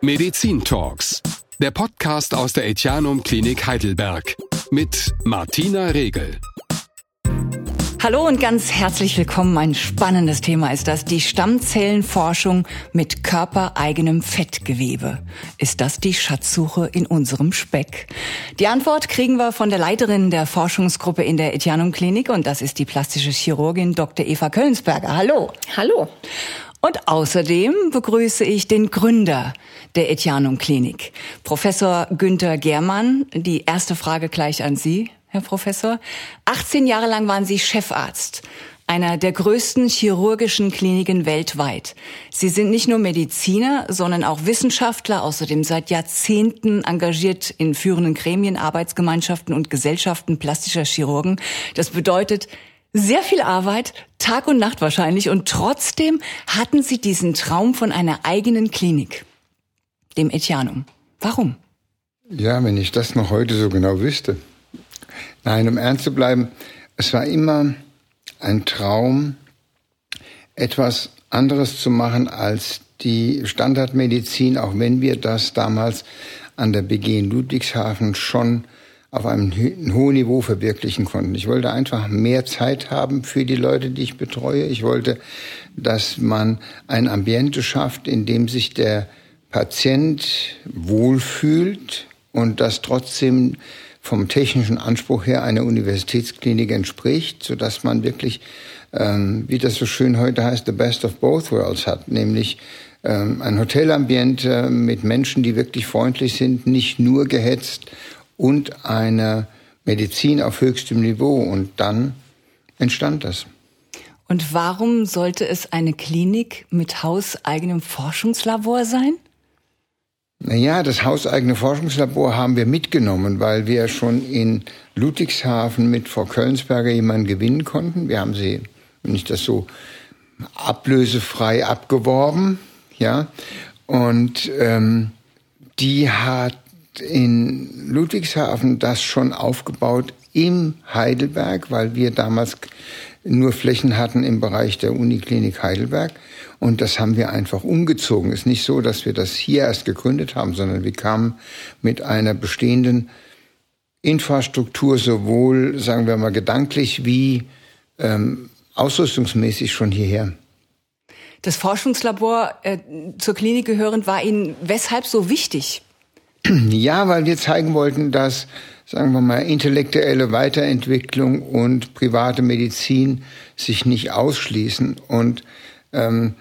Medizin Talks, der Podcast aus der Etianum Klinik Heidelberg mit Martina Regel. Hallo und ganz herzlich willkommen. Ein spannendes Thema ist das, die Stammzellenforschung mit körpereigenem Fettgewebe. Ist das die Schatzsuche in unserem Speck? Die Antwort kriegen wir von der Leiterin der Forschungsgruppe in der Etianum Klinik und das ist die plastische Chirurgin Dr. Eva Köllensberger. Hallo. Hallo. Und außerdem begrüße ich den Gründer der Etianum Klinik, Professor Günther Germann. Die erste Frage gleich an Sie, Herr Professor. 18 Jahre lang waren Sie Chefarzt einer der größten chirurgischen Kliniken weltweit. Sie sind nicht nur Mediziner, sondern auch Wissenschaftler, außerdem seit Jahrzehnten engagiert in führenden Gremien, Arbeitsgemeinschaften und Gesellschaften plastischer Chirurgen. Das bedeutet, sehr viel Arbeit, Tag und Nacht wahrscheinlich, und trotzdem hatten Sie diesen Traum von einer eigenen Klinik, dem Etianum. Warum? Ja, wenn ich das noch heute so genau wüsste. Nein, um ernst zu bleiben, es war immer ein Traum, etwas anderes zu machen als die Standardmedizin, auch wenn wir das damals an der BG in Ludwigshafen schon auf einem hohen Niveau verwirklichen konnten. Ich wollte einfach mehr Zeit haben für die Leute, die ich betreue. Ich wollte, dass man ein Ambiente schafft, in dem sich der Patient wohlfühlt und das trotzdem vom technischen Anspruch her einer Universitätsklinik entspricht, so dass man wirklich, ähm, wie das so schön heute heißt, the best of both worlds hat, nämlich ähm, ein Hotelambiente mit Menschen, die wirklich freundlich sind, nicht nur gehetzt und eine Medizin auf höchstem Niveau. Und dann entstand das. Und warum sollte es eine Klinik mit hauseigenem Forschungslabor sein? Naja, das hauseigene Forschungslabor haben wir mitgenommen, weil wir schon in Ludwigshafen mit Frau Köllensberger jemanden gewinnen konnten. Wir haben sie, wenn ich das so ablösefrei abgeworben, ja. Und ähm, die hat in Ludwigshafen das schon aufgebaut im Heidelberg, weil wir damals nur Flächen hatten im Bereich der Uniklinik Heidelberg. Und das haben wir einfach umgezogen. Ist nicht so, dass wir das hier erst gegründet haben, sondern wir kamen mit einer bestehenden Infrastruktur sowohl, sagen wir mal, gedanklich wie ähm, ausrüstungsmäßig schon hierher. Das Forschungslabor äh, zur Klinik gehörend war Ihnen weshalb so wichtig? Ja, weil wir zeigen wollten, dass, sagen wir mal, intellektuelle Weiterentwicklung und private Medizin sich nicht ausschließen und ähm,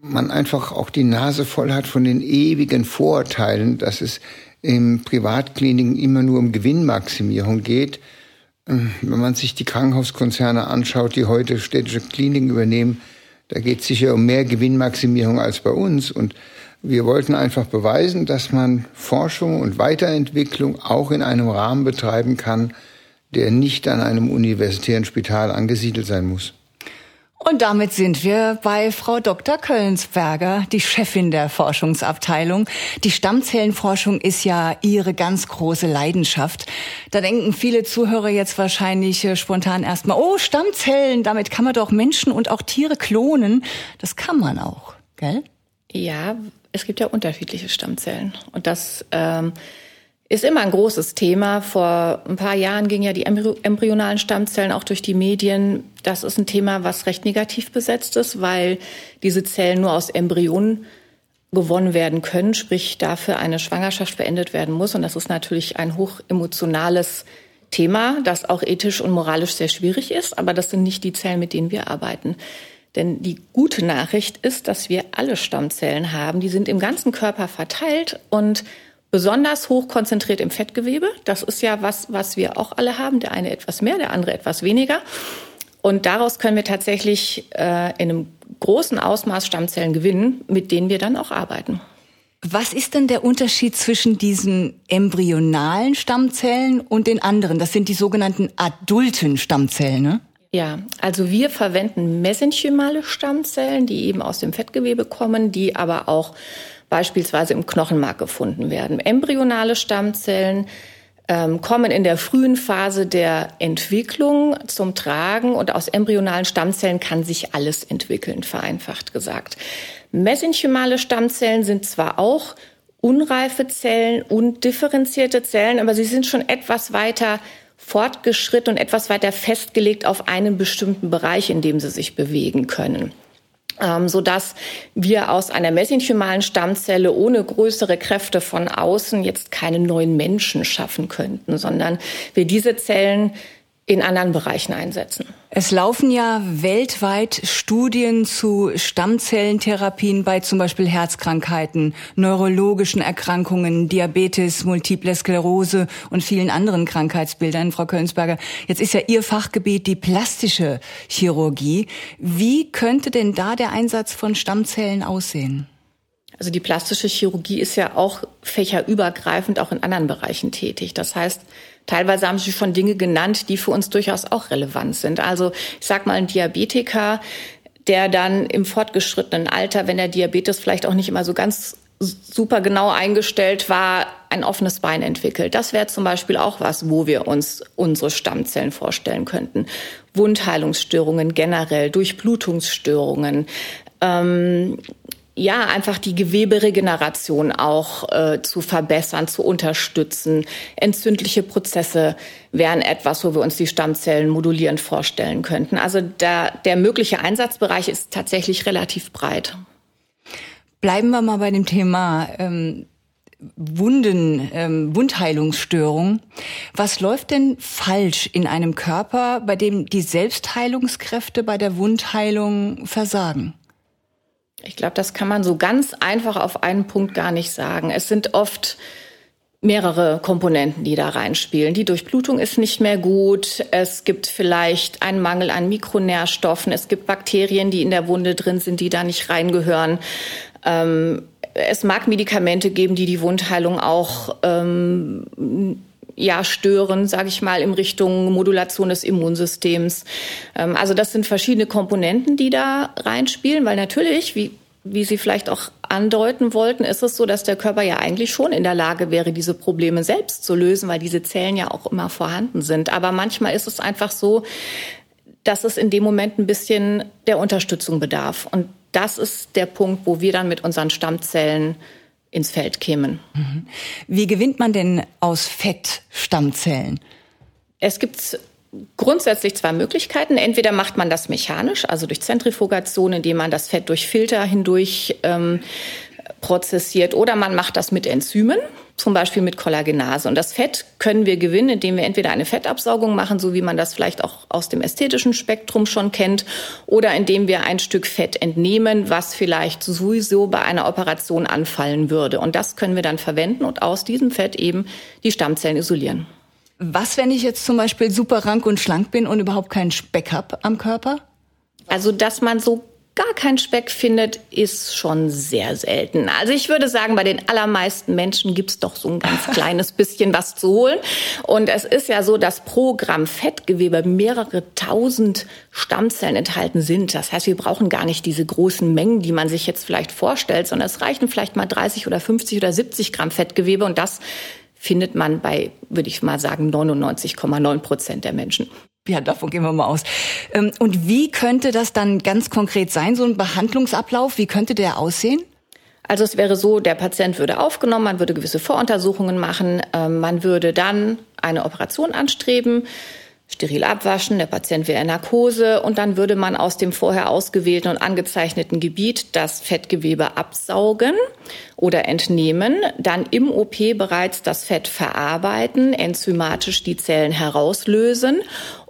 man einfach auch die Nase voll hat von den ewigen Vorurteilen, dass es im Privatkliniken immer nur um Gewinnmaximierung geht. Ähm, wenn man sich die Krankenhauskonzerne anschaut, die heute städtische Kliniken übernehmen, da geht es sicher um mehr Gewinnmaximierung als bei uns. Und wir wollten einfach beweisen, dass man Forschung und Weiterentwicklung auch in einem Rahmen betreiben kann, der nicht an einem universitären Spital angesiedelt sein muss. Und damit sind wir bei Frau Dr. Köllensberger, die Chefin der Forschungsabteilung. Die Stammzellenforschung ist ja Ihre ganz große Leidenschaft. Da denken viele Zuhörer jetzt wahrscheinlich äh, spontan erstmal, oh, Stammzellen, damit kann man doch Menschen und auch Tiere klonen. Das kann man auch, gell? Ja, es gibt ja unterschiedliche Stammzellen. Und das ähm, ist immer ein großes Thema. Vor ein paar Jahren gingen ja die embryonalen Stammzellen auch durch die Medien. Das ist ein Thema, was recht negativ besetzt ist, weil diese Zellen nur aus Embryonen gewonnen werden können, sprich dafür eine Schwangerschaft beendet werden muss. Und das ist natürlich ein hochemotionales Thema, das auch ethisch und moralisch sehr schwierig ist. Aber das sind nicht die Zellen, mit denen wir arbeiten. Denn die gute Nachricht ist, dass wir alle Stammzellen haben. Die sind im ganzen Körper verteilt und besonders hoch konzentriert im Fettgewebe. Das ist ja was, was wir auch alle haben. Der eine etwas mehr, der andere etwas weniger. Und daraus können wir tatsächlich äh, in einem großen Ausmaß Stammzellen gewinnen, mit denen wir dann auch arbeiten. Was ist denn der Unterschied zwischen diesen embryonalen Stammzellen und den anderen? Das sind die sogenannten adulten Stammzellen, ne? Ja, also wir verwenden mesenchymale Stammzellen, die eben aus dem Fettgewebe kommen, die aber auch beispielsweise im Knochenmark gefunden werden. Embryonale Stammzellen ähm, kommen in der frühen Phase der Entwicklung zum Tragen und aus embryonalen Stammzellen kann sich alles entwickeln, vereinfacht gesagt. Mesenchymale Stammzellen sind zwar auch unreife Zellen und differenzierte Zellen, aber sie sind schon etwas weiter fortgeschritten und etwas weiter festgelegt auf einen bestimmten Bereich, in dem sie sich bewegen können. Ähm, so dass wir aus einer mesenchymalen Stammzelle ohne größere Kräfte von außen jetzt keine neuen Menschen schaffen könnten, sondern wir diese Zellen in anderen Bereichen einsetzen. Es laufen ja weltweit Studien zu Stammzellentherapien bei zum Beispiel Herzkrankheiten, neurologischen Erkrankungen, Diabetes, Multiple Sklerose und vielen anderen Krankheitsbildern. Frau Kölnsberger, jetzt ist ja Ihr Fachgebiet die plastische Chirurgie. Wie könnte denn da der Einsatz von Stammzellen aussehen? Also die plastische Chirurgie ist ja auch fächerübergreifend auch in anderen Bereichen tätig. Das heißt, teilweise haben Sie schon Dinge genannt, die für uns durchaus auch relevant sind. Also ich sag mal, ein Diabetiker, der dann im fortgeschrittenen Alter, wenn der Diabetes vielleicht auch nicht immer so ganz super genau eingestellt war, ein offenes Bein entwickelt. Das wäre zum Beispiel auch was, wo wir uns unsere Stammzellen vorstellen könnten. Wundheilungsstörungen generell, Durchblutungsstörungen, ähm, ja, einfach die Geweberegeneration auch äh, zu verbessern, zu unterstützen. Entzündliche Prozesse wären etwas, wo wir uns die Stammzellen modulierend vorstellen könnten. Also der, der mögliche Einsatzbereich ist tatsächlich relativ breit. Bleiben wir mal bei dem Thema ähm, Wunden, ähm, Wundheilungsstörung. Was läuft denn falsch in einem Körper, bei dem die Selbstheilungskräfte bei der Wundheilung versagen? Ich glaube, das kann man so ganz einfach auf einen Punkt gar nicht sagen. Es sind oft mehrere Komponenten, die da reinspielen. Die Durchblutung ist nicht mehr gut. Es gibt vielleicht einen Mangel an Mikronährstoffen. Es gibt Bakterien, die in der Wunde drin sind, die da nicht reingehören. Ähm, es mag Medikamente geben, die die Wundheilung auch ähm, ja stören, sage ich mal, in Richtung Modulation des Immunsystems. Ähm, also das sind verschiedene Komponenten, die da reinspielen, weil natürlich, wie wie Sie vielleicht auch andeuten wollten, ist es so, dass der Körper ja eigentlich schon in der Lage wäre, diese Probleme selbst zu lösen, weil diese Zellen ja auch immer vorhanden sind. Aber manchmal ist es einfach so, dass es in dem Moment ein bisschen der Unterstützung bedarf. Und das ist der Punkt, wo wir dann mit unseren Stammzellen ins Feld kämen. Mhm. Wie gewinnt man denn aus Fett Stammzellen? Es gibt grundsätzlich zwei Möglichkeiten. Entweder macht man das mechanisch, also durch Zentrifugation, indem man das Fett durch Filter hindurch ähm, prozessiert, oder man macht das mit Enzymen zum Beispiel mit Kollagenase. Und das Fett können wir gewinnen, indem wir entweder eine Fettabsaugung machen, so wie man das vielleicht auch aus dem ästhetischen Spektrum schon kennt, oder indem wir ein Stück Fett entnehmen, was vielleicht sowieso bei einer Operation anfallen würde. Und das können wir dann verwenden und aus diesem Fett eben die Stammzellen isolieren. Was, wenn ich jetzt zum Beispiel super rank und schlank bin und überhaupt keinen Speck habe am Körper? Also, dass man so gar keinen Speck findet, ist schon sehr selten. Also ich würde sagen, bei den allermeisten Menschen gibt's doch so ein ganz kleines bisschen was zu holen. Und es ist ja so, dass pro Gramm Fettgewebe mehrere tausend Stammzellen enthalten sind. Das heißt, wir brauchen gar nicht diese großen Mengen, die man sich jetzt vielleicht vorstellt, sondern es reichen vielleicht mal 30 oder 50 oder 70 Gramm Fettgewebe. Und das findet man bei, würde ich mal sagen, 99,9 Prozent der Menschen. Ja, davon gehen wir mal aus. Ähm, und wie könnte das dann ganz konkret sein, so ein Behandlungsablauf? Wie könnte der aussehen? Also es wäre so, der Patient würde aufgenommen, man würde gewisse Voruntersuchungen machen, ähm, man würde dann eine Operation anstreben, steril abwaschen, der Patient wäre in Narkose und dann würde man aus dem vorher ausgewählten und angezeichneten Gebiet das Fettgewebe absaugen oder entnehmen, dann im OP bereits das Fett verarbeiten, enzymatisch die Zellen herauslösen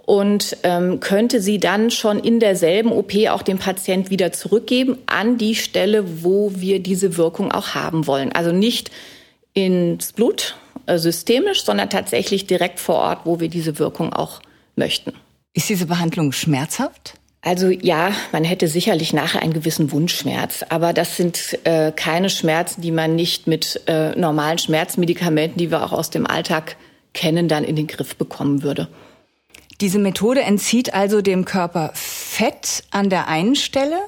und ähm, könnte sie dann schon in derselben OP auch dem Patient wieder zurückgeben an die Stelle, wo wir diese Wirkung auch haben wollen. Also nicht ins Blut äh, systemisch, sondern tatsächlich direkt vor Ort, wo wir diese Wirkung auch möchten. Ist diese Behandlung schmerzhaft? Also ja, man hätte sicherlich nachher einen gewissen Wundschmerz, aber das sind äh, keine Schmerzen, die man nicht mit äh, normalen Schmerzmedikamenten, die wir auch aus dem Alltag kennen, dann in den Griff bekommen würde. Diese Methode entzieht also dem Körper Fett an der einen Stelle,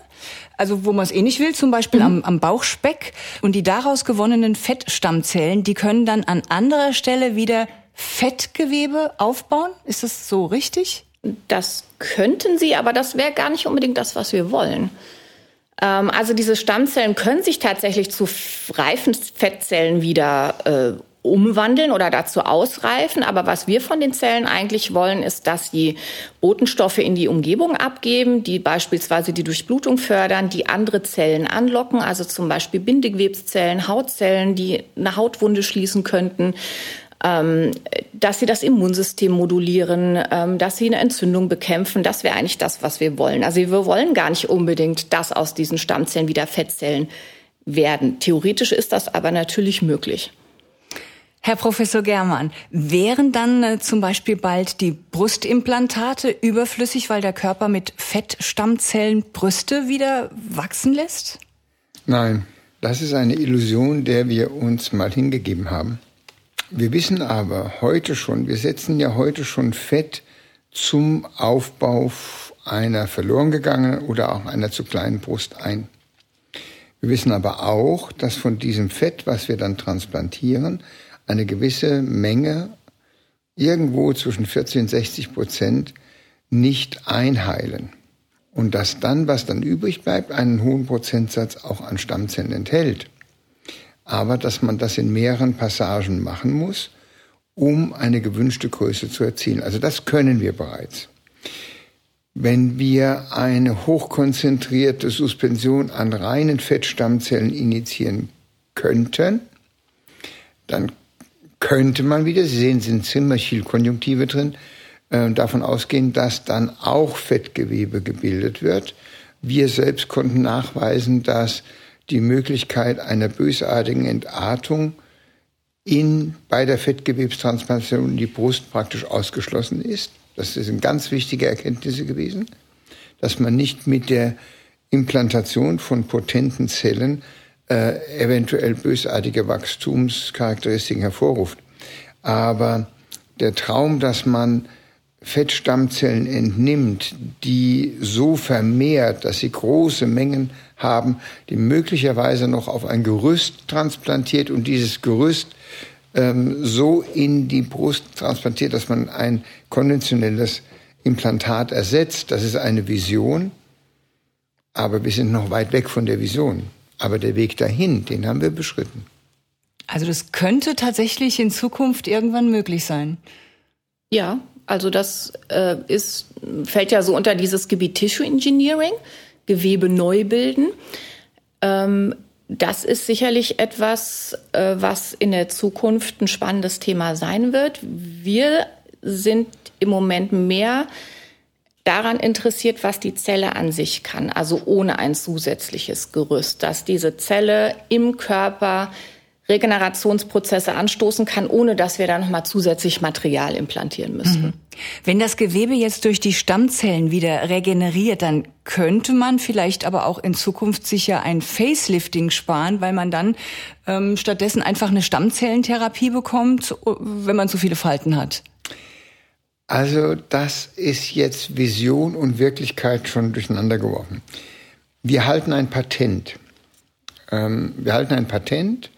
also wo man es eh nicht will, zum Beispiel mhm. am, am Bauchspeck. Und die daraus gewonnenen Fettstammzellen, die können dann an anderer Stelle wieder Fettgewebe aufbauen. Ist das so richtig? Das könnten sie, aber das wäre gar nicht unbedingt das, was wir wollen. Ähm, also diese Stammzellen können sich tatsächlich zu reifen Fettzellen wieder äh, umwandeln oder dazu ausreifen. Aber was wir von den Zellen eigentlich wollen, ist, dass sie Botenstoffe in die Umgebung abgeben, die beispielsweise die Durchblutung fördern, die andere Zellen anlocken, also zum Beispiel Bindegewebszellen, Hautzellen, die eine Hautwunde schließen könnten. Ähm, dass sie das Immunsystem modulieren, ähm, dass sie eine Entzündung bekämpfen. Das wäre eigentlich das, was wir wollen. Also wir wollen gar nicht unbedingt, dass aus diesen Stammzellen wieder Fettzellen werden. Theoretisch ist das aber natürlich möglich. Herr Professor Germann, wären dann äh, zum Beispiel bald die Brustimplantate überflüssig, weil der Körper mit Fettstammzellen Brüste wieder wachsen lässt? Nein, das ist eine Illusion, der wir uns mal hingegeben haben. Wir wissen aber heute schon, wir setzen ja heute schon Fett zum Aufbau einer verloren gegangenen oder auch einer zu kleinen Brust ein. Wir wissen aber auch, dass von diesem Fett, was wir dann transplantieren, eine gewisse Menge, irgendwo zwischen 40 und 60 Prozent, nicht einheilen. Und dass dann, was dann übrig bleibt, einen hohen Prozentsatz auch an Stammzellen enthält. Aber dass man das in mehreren Passagen machen muss, um eine gewünschte Größe zu erzielen. Also das können wir bereits. Wenn wir eine hochkonzentrierte Suspension an reinen Fettstammzellen initiieren könnten, dann könnte man wieder, Sie sehen, sind Zimmerchiel-Konjunktive drin, äh, davon ausgehen, dass dann auch Fettgewebe gebildet wird. Wir selbst konnten nachweisen, dass die Möglichkeit einer bösartigen Entartung in, bei der Fettgewebstransplantation in die Brust praktisch ausgeschlossen ist. Das sind ganz wichtige Erkenntnisse gewesen, dass man nicht mit der Implantation von potenten Zellen äh, eventuell bösartige Wachstumscharakteristiken hervorruft. Aber der Traum, dass man Fettstammzellen entnimmt, die so vermehrt, dass sie große Mengen haben, die möglicherweise noch auf ein Gerüst transplantiert und dieses Gerüst ähm, so in die Brust transplantiert, dass man ein konventionelles Implantat ersetzt. Das ist eine Vision, aber wir sind noch weit weg von der Vision. Aber der Weg dahin, den haben wir beschritten. Also das könnte tatsächlich in Zukunft irgendwann möglich sein. Ja, also das äh, ist, fällt ja so unter dieses Gebiet Tissue Engineering, Gewebe neu bilden. Ähm, das ist sicherlich etwas, äh, was in der Zukunft ein spannendes Thema sein wird. Wir sind im Moment mehr daran interessiert, was die Zelle an sich kann, also ohne ein zusätzliches Gerüst, dass diese Zelle im Körper Regenerationsprozesse anstoßen kann, ohne dass wir da nochmal zusätzlich Material implantieren müssen. Mhm. Wenn das Gewebe jetzt durch die Stammzellen wieder regeneriert, dann könnte man vielleicht aber auch in Zukunft sicher ein Facelifting sparen, weil man dann ähm, stattdessen einfach eine Stammzellentherapie bekommt, wenn man zu viele Falten hat. Also das ist jetzt Vision und Wirklichkeit schon durcheinander geworfen. Wir halten ein Patent. Ähm, wir halten ein Patent,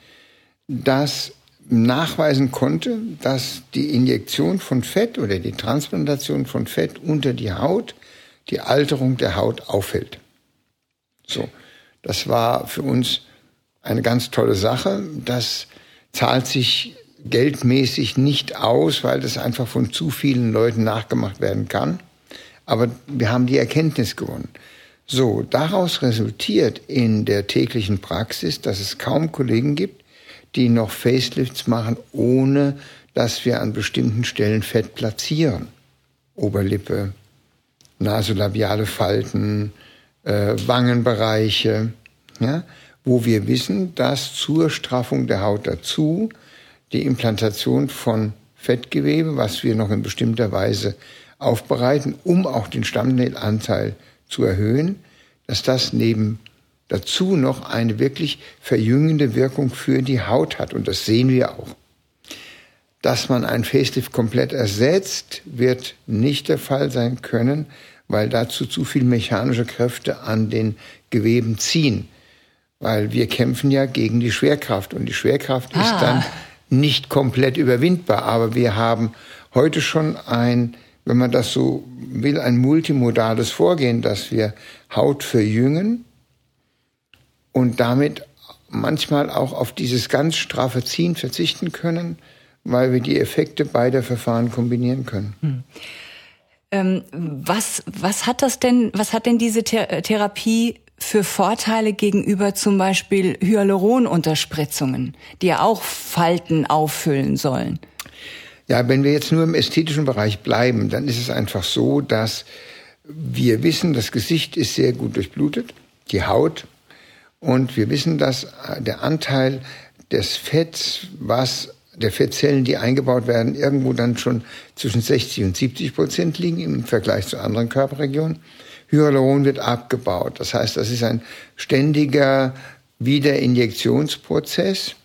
das nachweisen konnte, dass die Injektion von Fett oder die Transplantation von Fett unter die Haut die Alterung der Haut aufhält. So, das war für uns eine ganz tolle Sache. Das zahlt sich geldmäßig nicht aus, weil das einfach von zu vielen Leuten nachgemacht werden kann. Aber wir haben die Erkenntnis gewonnen. So, daraus resultiert in der täglichen Praxis, dass es kaum Kollegen gibt, die noch Facelifts machen, ohne dass wir an bestimmten Stellen Fett platzieren. Oberlippe, nasolabiale Falten, äh, Wangenbereiche, ja, wo wir wissen, dass zur Straffung der Haut dazu die Implantation von Fettgewebe, was wir noch in bestimmter Weise aufbereiten, um auch den Stammnählanteil zu erhöhen, dass das neben dazu noch eine wirklich verjüngende Wirkung für die Haut hat. Und das sehen wir auch. Dass man ein Facelift komplett ersetzt, wird nicht der Fall sein können, weil dazu zu viel mechanische Kräfte an den Geweben ziehen. Weil wir kämpfen ja gegen die Schwerkraft und die Schwerkraft ah. ist dann nicht komplett überwindbar, aber wir haben heute schon ein, wenn man das so will, ein multimodales Vorgehen, dass wir Haut verjüngen, und damit manchmal auch auf dieses ganz straffe Ziehen verzichten können, weil wir die Effekte beider Verfahren kombinieren können. Hm. Ähm, was, was hat das denn, was hat denn diese Th Therapie für Vorteile gegenüber zum Beispiel Hyaluronunterspritzungen, die ja auch Falten auffüllen sollen? Ja, wenn wir jetzt nur im ästhetischen Bereich bleiben, dann ist es einfach so, dass wir wissen, das Gesicht ist sehr gut durchblutet, die Haut, und wir wissen, dass der Anteil des Fetts, was der Fettzellen, die eingebaut werden, irgendwo dann schon zwischen 60 und 70 Prozent liegen im Vergleich zu anderen Körperregionen. Hyaluron wird abgebaut. Das heißt, das ist ein ständiger Wiederinjektionsprozess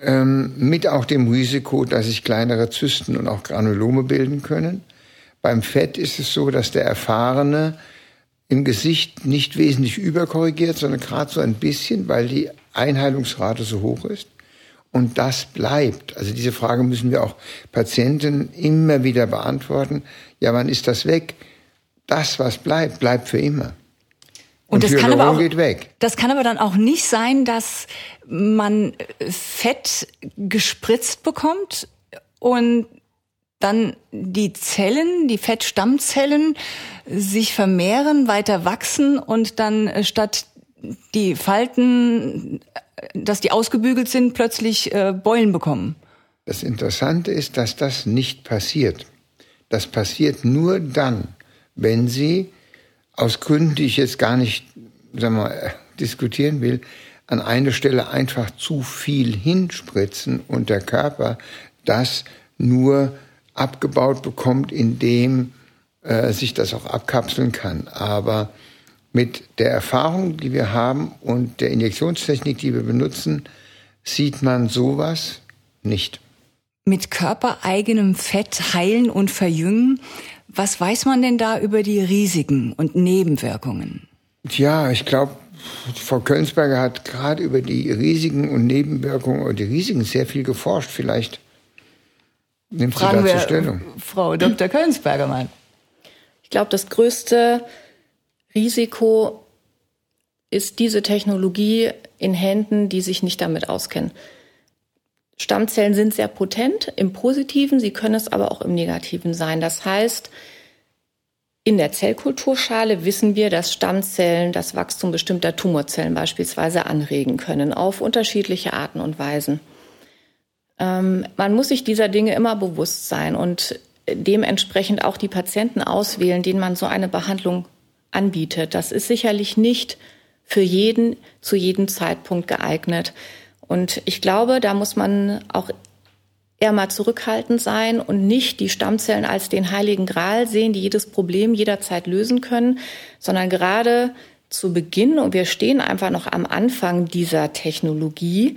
ähm, mit auch dem Risiko, dass sich kleinere Zysten und auch Granulome bilden können. Beim Fett ist es so, dass der Erfahrene im Gesicht nicht wesentlich überkorrigiert, sondern gerade so ein bisschen, weil die Einheilungsrate so hoch ist. Und das bleibt. Also diese Frage müssen wir auch Patienten immer wieder beantworten. Ja, wann ist das weg? Das, was bleibt, bleibt für immer. Und, und das kann aber auch, geht weg. Das kann aber dann auch nicht sein, dass man Fett gespritzt bekommt und dann die Zellen, die Fettstammzellen sich vermehren, weiter wachsen und dann äh, statt die Falten, dass die ausgebügelt sind, plötzlich äh, Beulen bekommen. Das Interessante ist, dass das nicht passiert. Das passiert nur dann, wenn Sie aus Gründen, die ich jetzt gar nicht sagen wir, mal, diskutieren will, an eine Stelle einfach zu viel hinspritzen und der Körper das nur abgebaut bekommt, indem äh, sich das auch abkapseln kann. Aber mit der Erfahrung, die wir haben und der Injektionstechnik, die wir benutzen, sieht man sowas nicht. Mit körpereigenem Fett heilen und verjüngen, was weiß man denn da über die Risiken und Nebenwirkungen? Tja, ich glaube, Frau Kölnsberger hat gerade über die Risiken und Nebenwirkungen oder die Risiken sehr viel geforscht. Vielleicht nimmt Fragen sie dazu Stellung. Frau Dr. Kölnsberger mal. Ich glaube, das größte Risiko ist diese Technologie in Händen, die sich nicht damit auskennen. Stammzellen sind sehr potent im Positiven, sie können es aber auch im Negativen sein. Das heißt, in der Zellkulturschale wissen wir, dass Stammzellen das Wachstum bestimmter Tumorzellen beispielsweise anregen können, auf unterschiedliche Arten und Weisen. Ähm, man muss sich dieser Dinge immer bewusst sein und dementsprechend auch die Patienten auswählen, denen man so eine Behandlung anbietet. Das ist sicherlich nicht für jeden zu jedem Zeitpunkt geeignet. Und ich glaube, da muss man auch eher mal zurückhaltend sein und nicht die Stammzellen als den heiligen Gral sehen, die jedes Problem jederzeit lösen können, sondern gerade zu Beginn, und wir stehen einfach noch am Anfang dieser Technologie,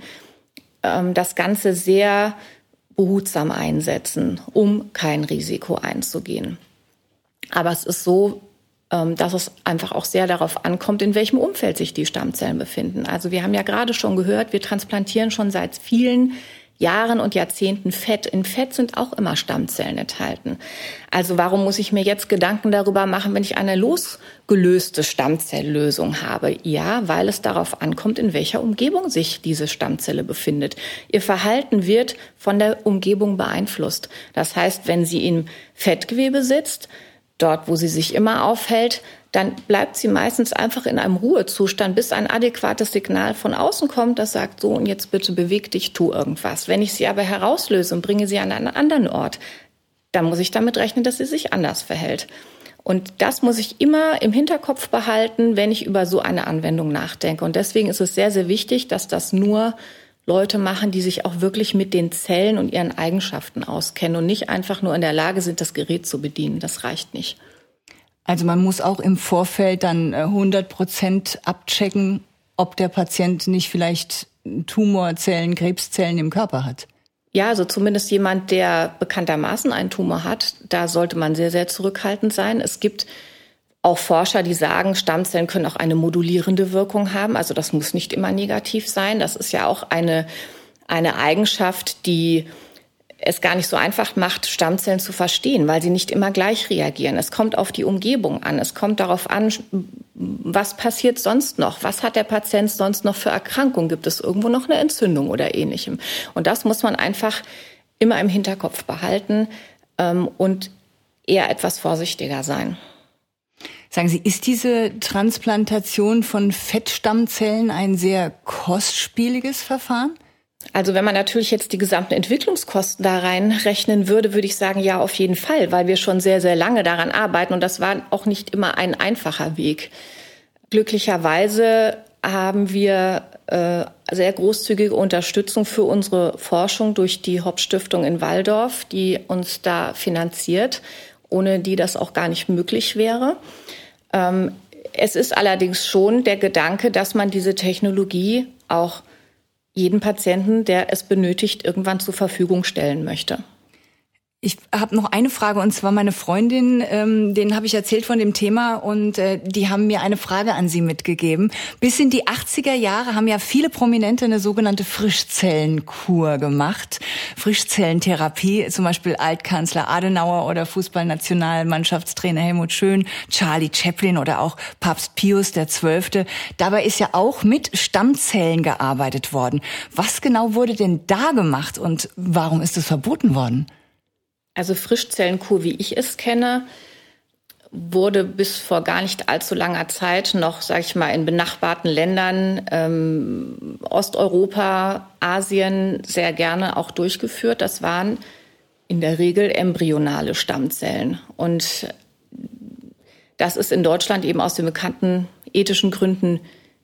ähm, das Ganze sehr behutsam einsetzen, um kein Risiko einzugehen. Aber es ist so, dass es einfach auch sehr darauf ankommt, in welchem Umfeld sich die Stammzellen befinden. Also wir haben ja gerade schon gehört, wir transplantieren schon seit vielen Jahren und Jahrzehnten Fett. In Fett sind auch immer Stammzellen enthalten. Also warum muss ich mir jetzt Gedanken darüber machen, wenn ich eine losgelöste Stammzelllösung habe? Ja, weil es darauf ankommt, in welcher Umgebung sich diese Stammzelle befindet. Ihr Verhalten wird von der Umgebung beeinflusst. Das heißt, wenn sie im Fettgewebe sitzt, dort, wo sie sich immer aufhält, dann bleibt sie meistens einfach in einem Ruhezustand, bis ein adäquates Signal von außen kommt, das sagt so und jetzt bitte beweg dich, tu irgendwas. Wenn ich sie aber herauslöse und bringe sie an einen anderen Ort, dann muss ich damit rechnen, dass sie sich anders verhält. Und das muss ich immer im Hinterkopf behalten, wenn ich über so eine Anwendung nachdenke. Und deswegen ist es sehr, sehr wichtig, dass das nur Leute machen, die sich auch wirklich mit den Zellen und ihren Eigenschaften auskennen und nicht einfach nur in der Lage sind, das Gerät zu bedienen. Das reicht nicht. Also man muss auch im Vorfeld dann 100 äh, Prozent abchecken, ob der Patient nicht vielleicht Tumorzellen, Krebszellen im Körper hat. Ja, also zumindest jemand, der bekanntermaßen einen Tumor hat, da sollte man sehr, sehr zurückhaltend sein. Es gibt auch Forscher, die sagen, Stammzellen können auch eine modulierende Wirkung haben. Also das muss nicht immer negativ sein. Das ist ja auch eine, eine Eigenschaft, die es gar nicht so einfach macht, Stammzellen zu verstehen, weil sie nicht immer gleich reagieren. Es kommt auf die Umgebung an. Es kommt darauf an, was passiert sonst noch? Was hat der Patient sonst noch für Erkrankungen? Gibt es irgendwo noch eine Entzündung oder ähnlichem? Und das muss man einfach immer im Hinterkopf behalten ähm, und eher etwas vorsichtiger sein. Sagen Sie, ist diese Transplantation von Fettstammzellen ein sehr kostspieliges Verfahren? Also wenn man natürlich jetzt die gesamten Entwicklungskosten da reinrechnen würde, würde ich sagen, ja, auf jeden Fall, weil wir schon sehr, sehr lange daran arbeiten und das war auch nicht immer ein einfacher Weg. Glücklicherweise haben wir äh, sehr großzügige Unterstützung für unsere Forschung durch die Hauptstiftung in Waldorf, die uns da finanziert, ohne die das auch gar nicht möglich wäre. Ähm, es ist allerdings schon der Gedanke, dass man diese Technologie auch jeden Patienten, der es benötigt, irgendwann zur Verfügung stellen möchte. Ich habe noch eine Frage und zwar meine Freundin, ähm, denen habe ich erzählt von dem Thema und äh, die haben mir eine Frage an Sie mitgegeben. Bis in die 80er Jahre haben ja viele Prominente eine sogenannte Frischzellenkur gemacht. Frischzellentherapie, zum Beispiel Altkanzler Adenauer oder Fußballnationalmannschaftstrainer Helmut Schön, Charlie Chaplin oder auch Papst Pius XII. Dabei ist ja auch mit Stammzellen gearbeitet worden. Was genau wurde denn da gemacht und warum ist es verboten worden? Also Frischzellenkur, wie ich es kenne, wurde bis vor gar nicht allzu langer Zeit noch, sage ich mal, in benachbarten Ländern ähm, Osteuropa, Asien sehr gerne auch durchgeführt. Das waren in der Regel embryonale Stammzellen. Und das ist in Deutschland eben aus den bekannten ethischen Gründen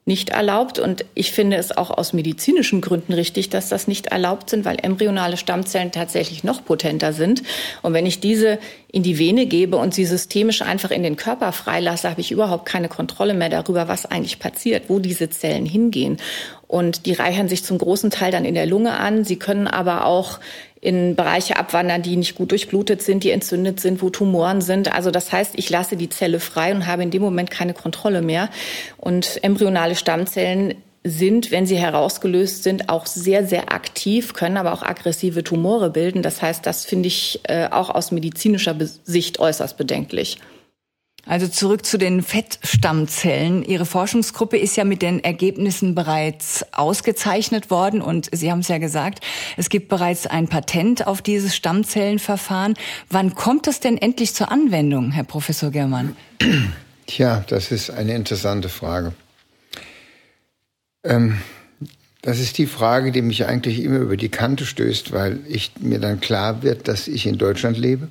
nicht erlaubt. Und ich finde es auch aus medizinischen Gründen richtig, dass das nicht erlaubt sind, weil embryonale Stammzellen tatsächlich noch potenter sind. Und wenn ich diese in die Vene gebe und sie systemisch einfach in den Körper freilasse, habe ich überhaupt keine Kontrolle mehr darüber, was eigentlich passiert, wo diese Zellen hingehen. Und die reichern sich zum großen Teil dann in der Lunge an. Sie können aber auch in Bereiche abwandern, die nicht gut durchblutet sind, die entzündet sind, wo Tumoren sind. Also das heißt, ich lasse die Zelle frei und habe in dem Moment keine Kontrolle mehr. Und embryonale Stammzellen sind, wenn sie herausgelöst sind, auch sehr, sehr aktiv, können aber auch aggressive Tumore bilden. Das heißt, das finde ich äh, auch aus medizinischer Sicht äußerst bedenklich. Also zurück zu den Fettstammzellen. Ihre Forschungsgruppe ist ja mit den Ergebnissen bereits ausgezeichnet worden und Sie haben es ja gesagt, es gibt bereits ein Patent auf dieses Stammzellenverfahren. Wann kommt das denn endlich zur Anwendung, Herr Professor Germann? Tja, das ist eine interessante Frage. Ähm, das ist die Frage, die mich eigentlich immer über die Kante stößt, weil ich mir dann klar wird, dass ich in Deutschland lebe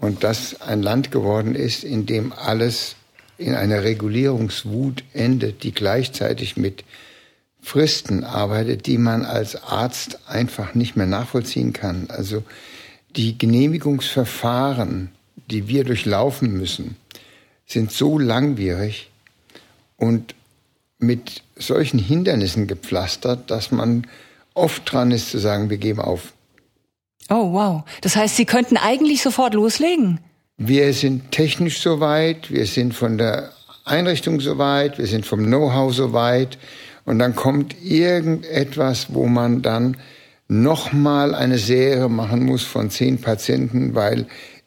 und das ein Land geworden ist, in dem alles in einer Regulierungswut endet, die gleichzeitig mit Fristen arbeitet, die man als Arzt einfach nicht mehr nachvollziehen kann. Also die Genehmigungsverfahren, die wir durchlaufen müssen, sind so langwierig und mit solchen Hindernissen gepflastert, dass man oft dran ist zu sagen, wir geben auf. Oh, wow. Das heißt, Sie könnten eigentlich sofort loslegen? Wir sind technisch soweit, wir sind von der Einrichtung soweit, wir sind vom Know-how soweit. Und dann kommt irgendetwas, wo man dann nochmal eine Serie machen muss von zehn Patienten, weil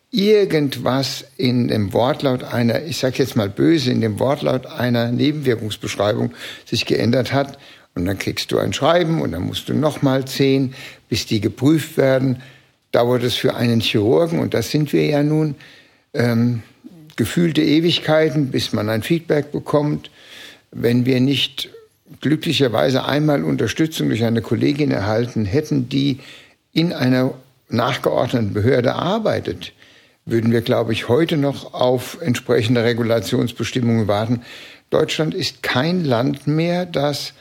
irgendwas in dem Wortlaut einer, ich sage jetzt mal böse, in dem Wortlaut einer Nebenwirkungsbeschreibung sich geändert hat. Und dann kriegst du ein Schreiben und dann musst du nochmal zehn, bis die geprüft werden dauert es für einen Chirurgen, und das sind wir ja nun, ähm, gefühlte Ewigkeiten, bis man ein Feedback bekommt. Wenn wir nicht glücklicherweise einmal Unterstützung durch eine Kollegin erhalten hätten, die in einer nachgeordneten Behörde arbeitet, würden wir, glaube ich, heute noch auf entsprechende Regulationsbestimmungen warten. Deutschland ist kein Land mehr, das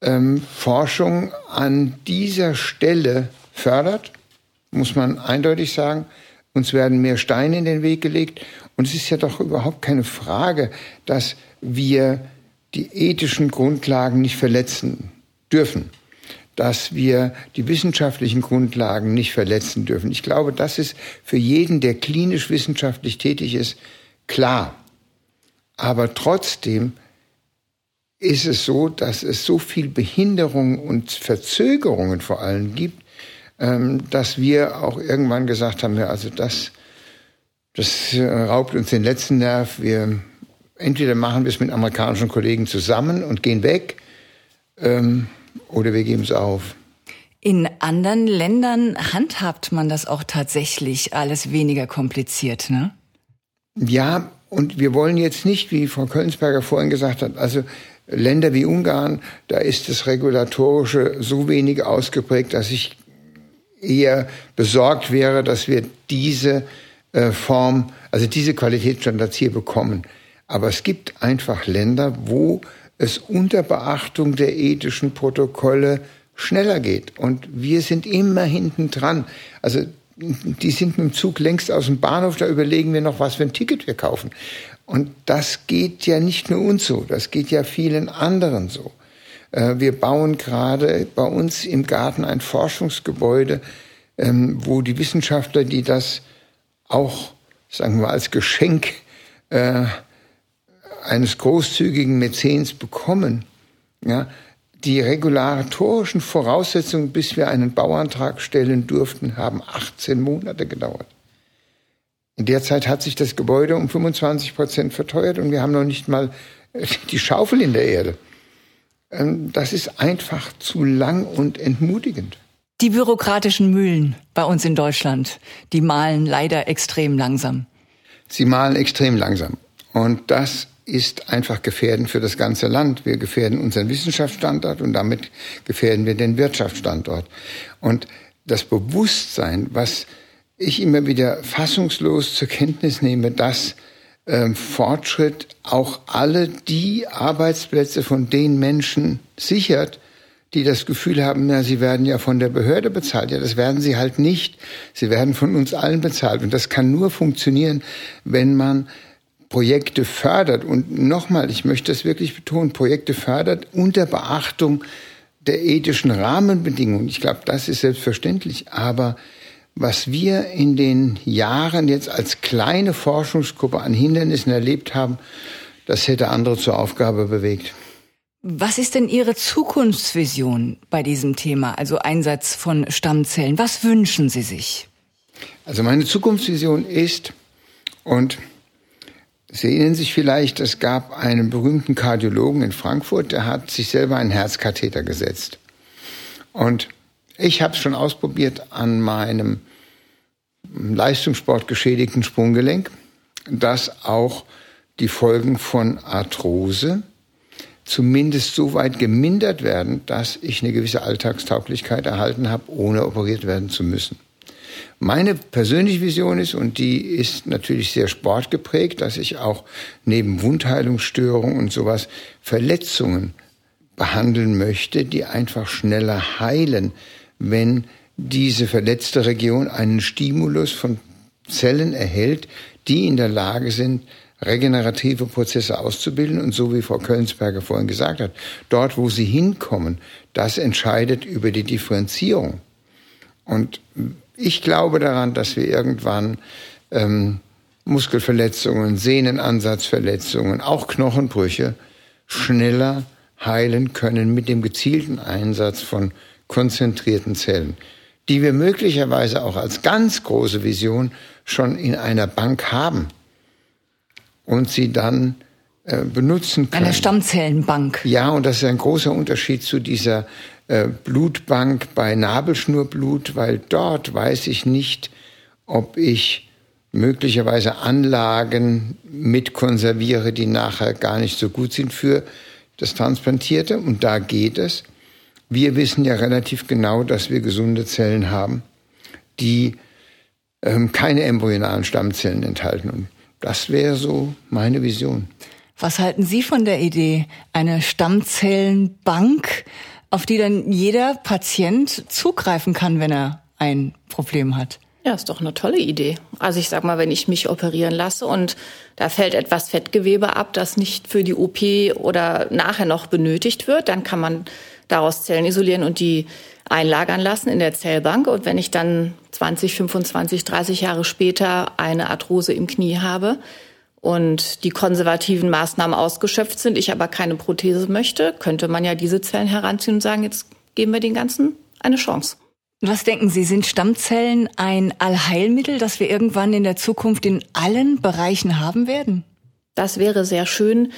ähm, Forschung an dieser Stelle fördert muss man eindeutig sagen. Uns werden mehr Steine in den Weg gelegt. Und es ist ja doch überhaupt keine Frage, dass wir die ethischen Grundlagen nicht verletzen dürfen, dass wir die wissenschaftlichen Grundlagen nicht verletzen dürfen. Ich glaube, das ist für jeden, der klinisch wissenschaftlich tätig ist, klar. Aber trotzdem ist es so, dass es so viel Behinderung und Verzögerungen vor allem gibt, dass wir auch irgendwann gesagt haben, ja, also das, das äh, raubt uns den letzten Nerv. Wir entweder machen wir es mit amerikanischen Kollegen zusammen und gehen weg, ähm, oder wir geben es auf. In anderen Ländern handhabt man das auch tatsächlich alles weniger kompliziert, ne? Ja, und wir wollen jetzt nicht, wie Frau Kölnsberger vorhin gesagt hat, also Länder wie Ungarn, da ist das Regulatorische so wenig ausgeprägt, dass ich eher besorgt wäre, dass wir diese äh, Form, also diese Qualitätsstandards hier bekommen. Aber es gibt einfach Länder, wo es unter Beachtung der ethischen Protokolle schneller geht. Und wir sind immer hinten dran. Also die sind mit dem Zug längst aus dem Bahnhof, da überlegen wir noch, was für ein Ticket wir kaufen. Und das geht ja nicht nur uns so, das geht ja vielen anderen so. Äh, wir bauen gerade bei uns im Garten ein Forschungsgebäude, ähm, wo die Wissenschaftler, die das auch, sagen wir, als Geschenk äh, eines großzügigen Mäzens bekommen, die regulatorischen Voraussetzungen, bis wir einen Bauantrag stellen durften, haben 18 Monate gedauert. In der Zeit hat sich das Gebäude um 25 Prozent verteuert und wir haben noch nicht mal die Schaufel in der Erde. Ähm, das ist einfach zu lang und entmutigend. Die bürokratischen Mühlen bei uns in Deutschland, die malen leider extrem langsam. Sie malen extrem langsam. Und das ist einfach gefährdend für das ganze Land. Wir gefährden unseren Wissenschaftsstandort und damit gefährden wir den Wirtschaftsstandort. Und das Bewusstsein, was ich immer wieder fassungslos zur Kenntnis nehme, dass ähm, Fortschritt auch alle die Arbeitsplätze von den Menschen sichert, die das Gefühl haben, ja, sie werden ja von der Behörde bezahlt. Ja, das werden sie halt nicht. Sie werden von uns allen bezahlt. Und das kann nur funktionieren, wenn man Projekte fördert. Und nochmal, ich möchte das wirklich betonen, Projekte fördert unter Beachtung der ethischen Rahmenbedingungen. Ich glaube, das ist selbstverständlich. Aber was wir in den Jahren jetzt als kleine Forschungsgruppe an Hindernissen erlebt haben, das hätte andere zur Aufgabe bewegt. Was ist denn Ihre Zukunftsvision bei diesem Thema, also Einsatz von Stammzellen? Was wünschen Sie sich? Also meine Zukunftsvision ist, und Sie erinnern sich vielleicht, es gab einen berühmten Kardiologen in Frankfurt, der hat sich selber einen Herzkatheter gesetzt. Und ich habe es schon ausprobiert an meinem Leistungssport geschädigten Sprunggelenk, dass auch die Folgen von Arthrose zumindest so weit gemindert werden, dass ich eine gewisse Alltagstauglichkeit erhalten habe, ohne operiert werden zu müssen. Meine persönliche Vision ist, und die ist natürlich sehr sportgeprägt, dass ich auch neben Wundheilungsstörungen und sowas Verletzungen behandeln möchte, die einfach schneller heilen, wenn diese verletzte Region einen Stimulus von Zellen erhält, die in der Lage sind, regenerative Prozesse auszubilden. Und so wie Frau Köllensberger vorhin gesagt hat, dort, wo sie hinkommen, das entscheidet über die Differenzierung. Und ich glaube daran, dass wir irgendwann ähm, Muskelverletzungen, Sehnenansatzverletzungen, auch Knochenbrüche schneller heilen können mit dem gezielten Einsatz von konzentrierten Zellen, die wir möglicherweise auch als ganz große Vision schon in einer Bank haben und sie dann äh, benutzen können. Eine Stammzellenbank. Ja, und das ist ein großer Unterschied zu dieser äh, Blutbank bei Nabelschnurblut, weil dort weiß ich nicht, ob ich möglicherweise Anlagen mit konserviere, die nachher gar nicht so gut sind für das Transplantierte. Und da geht es. Wir wissen ja relativ genau, dass wir gesunde Zellen haben, die ähm, keine embryonalen Stammzellen enthalten. Und das wäre so meine Vision. Was halten Sie von der Idee, eine Stammzellenbank? auf die dann jeder Patient zugreifen kann, wenn er ein Problem hat. Ja, ist doch eine tolle Idee. Also ich sag mal, wenn ich mich operieren lasse und da fällt etwas Fettgewebe ab, das nicht für die OP oder nachher noch benötigt wird, dann kann man daraus Zellen isolieren und die einlagern lassen in der Zellbank. Und wenn ich dann 20, 25, 30 Jahre später eine Arthrose im Knie habe, und die konservativen Maßnahmen ausgeschöpft sind, ich aber keine Prothese möchte, könnte man ja diese Zellen heranziehen und sagen, jetzt geben wir den Ganzen eine Chance. Was denken Sie, sind Stammzellen ein Allheilmittel, das wir irgendwann in der Zukunft in allen Bereichen haben werden? Das wäre sehr schön.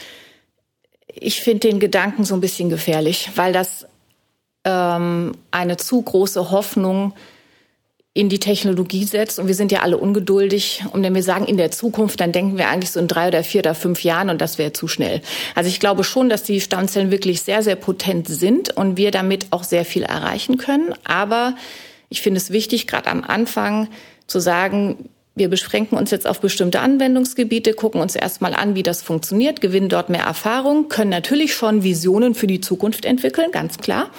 Ich finde den Gedanken so ein bisschen gefährlich, weil das ähm, eine zu große Hoffnung in die Technologie setzt. Und wir sind ja alle ungeduldig. Und wenn wir sagen in der Zukunft, dann denken wir eigentlich so in drei oder vier oder fünf Jahren und das wäre zu schnell. Also ich glaube schon, dass die Stammzellen wirklich sehr, sehr potent sind und wir damit auch sehr viel erreichen können. Aber ich finde es wichtig, gerade am Anfang zu sagen, wir beschränken uns jetzt auf bestimmte Anwendungsgebiete, gucken uns erstmal an, wie das funktioniert, gewinnen dort mehr Erfahrung, können natürlich schon Visionen für die Zukunft entwickeln, ganz klar.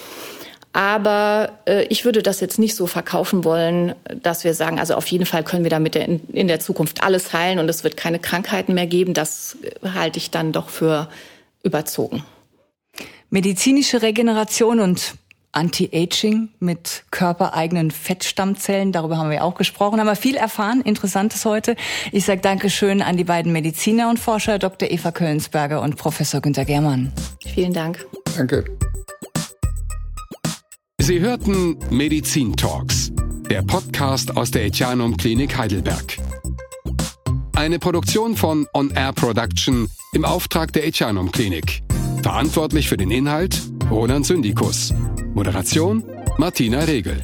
Aber äh, ich würde das jetzt nicht so verkaufen wollen, dass wir sagen, also auf jeden Fall können wir damit in, in der Zukunft alles heilen und es wird keine Krankheiten mehr geben. Das äh, halte ich dann doch für überzogen. Medizinische Regeneration und Anti-Aging mit körpereigenen Fettstammzellen. Darüber haben wir auch gesprochen, haben wir viel erfahren. Interessantes heute. Ich sage Dankeschön an die beiden Mediziner und Forscher, Dr. Eva Köllensberger und Professor Günter Germann. Vielen Dank. Danke. Sie hörten Medizin Talks, der Podcast aus der Etianum Klinik Heidelberg. Eine Produktion von On Air Production im Auftrag der Etianum Klinik. Verantwortlich für den Inhalt Roland Syndikus. Moderation Martina Regel.